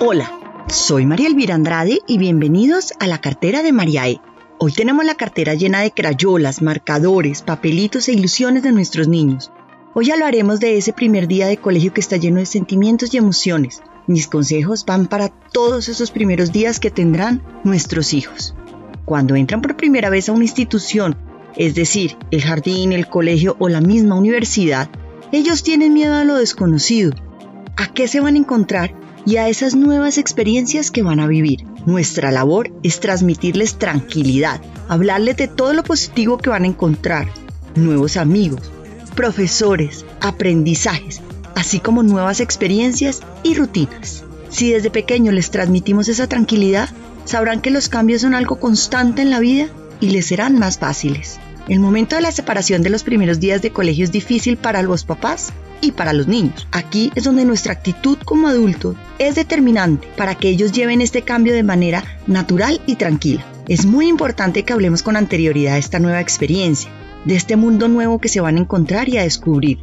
Hola, soy María Elvira Andrade y bienvenidos a la cartera de María E. Hoy tenemos la cartera llena de crayolas, marcadores, papelitos e ilusiones de nuestros niños. Hoy hablaremos de ese primer día de colegio que está lleno de sentimientos y emociones. Mis consejos van para todos esos primeros días que tendrán nuestros hijos. Cuando entran por primera vez a una institución, es decir, el jardín, el colegio o la misma universidad, ellos tienen miedo a lo desconocido, a qué se van a encontrar y a esas nuevas experiencias que van a vivir. Nuestra labor es transmitirles tranquilidad, hablarles de todo lo positivo que van a encontrar, nuevos amigos, profesores, aprendizajes, así como nuevas experiencias y rutinas. Si desde pequeño les transmitimos esa tranquilidad, sabrán que los cambios son algo constante en la vida y les serán más fáciles. El momento de la separación de los primeros días de colegio es difícil para los papás y para los niños. Aquí es donde nuestra actitud como adultos es determinante para que ellos lleven este cambio de manera natural y tranquila. Es muy importante que hablemos con anterioridad de esta nueva experiencia, de este mundo nuevo que se van a encontrar y a descubrir.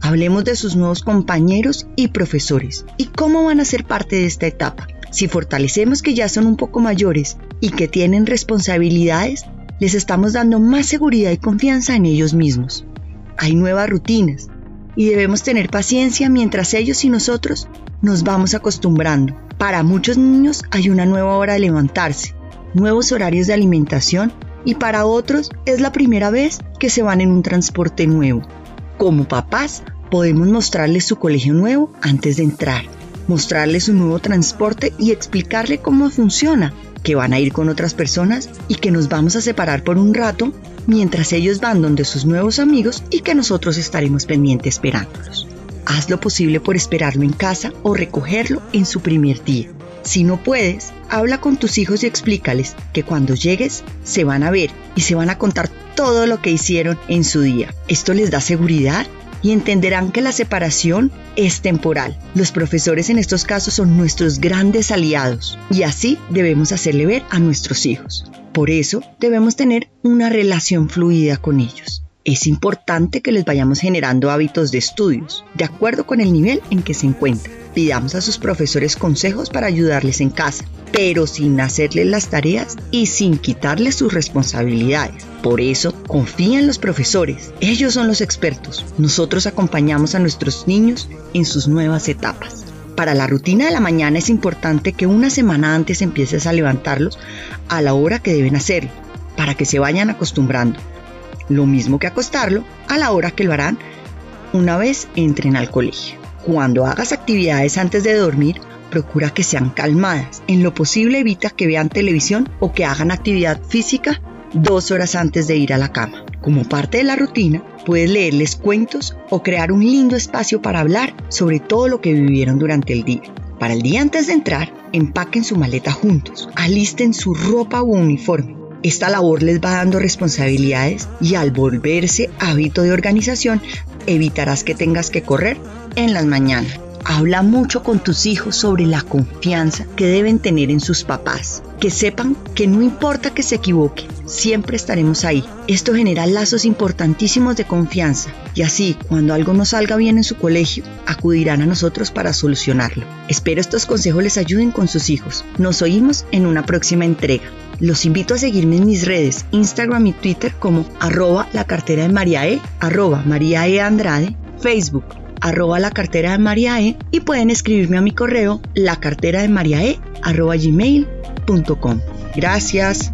Hablemos de sus nuevos compañeros y profesores y cómo van a ser parte de esta etapa. Si fortalecemos que ya son un poco mayores y que tienen responsabilidades, les estamos dando más seguridad y confianza en ellos mismos. Hay nuevas rutinas y debemos tener paciencia mientras ellos y nosotros nos vamos acostumbrando. Para muchos niños hay una nueva hora de levantarse, nuevos horarios de alimentación y para otros es la primera vez que se van en un transporte nuevo. Como papás podemos mostrarles su colegio nuevo antes de entrar, mostrarles su nuevo transporte y explicarle cómo funciona que van a ir con otras personas y que nos vamos a separar por un rato mientras ellos van donde sus nuevos amigos y que nosotros estaremos pendientes esperándolos. Haz lo posible por esperarlo en casa o recogerlo en su primer día. Si no puedes, habla con tus hijos y explícales que cuando llegues se van a ver y se van a contar todo lo que hicieron en su día. Esto les da seguridad y entenderán que la separación es temporal. Los profesores en estos casos son nuestros grandes aliados y así debemos hacerle ver a nuestros hijos. Por eso debemos tener una relación fluida con ellos. Es importante que les vayamos generando hábitos de estudios, de acuerdo con el nivel en que se encuentran. Pidamos a sus profesores consejos para ayudarles en casa, pero sin hacerles las tareas y sin quitarles sus responsabilidades. Por eso, confía en los profesores. Ellos son los expertos. Nosotros acompañamos a nuestros niños en sus nuevas etapas. Para la rutina de la mañana es importante que una semana antes empieces a levantarlos a la hora que deben hacerlo, para que se vayan acostumbrando. Lo mismo que acostarlo a la hora que lo harán una vez entren al colegio. Cuando hagas actividades antes de dormir, procura que sean calmadas. En lo posible evita que vean televisión o que hagan actividad física dos horas antes de ir a la cama. Como parte de la rutina, puedes leerles cuentos o crear un lindo espacio para hablar sobre todo lo que vivieron durante el día. Para el día antes de entrar, empaquen su maleta juntos, alisten su ropa o uniforme. Esta labor les va dando responsabilidades y al volverse hábito de organización, evitarás que tengas que correr en las mañanas. Habla mucho con tus hijos sobre la confianza que deben tener en sus papás. Que sepan que no importa que se equivoquen, siempre estaremos ahí. Esto genera lazos importantísimos de confianza y así, cuando algo no salga bien en su colegio, acudirán a nosotros para solucionarlo. Espero estos consejos les ayuden con sus hijos. Nos oímos en una próxima entrega. Los invito a seguirme en mis redes, Instagram y Twitter como arroba la cartera de María E, arroba María E Andrade, Facebook arroba la cartera de María E y pueden escribirme a mi correo la cartera de María E. Gracias.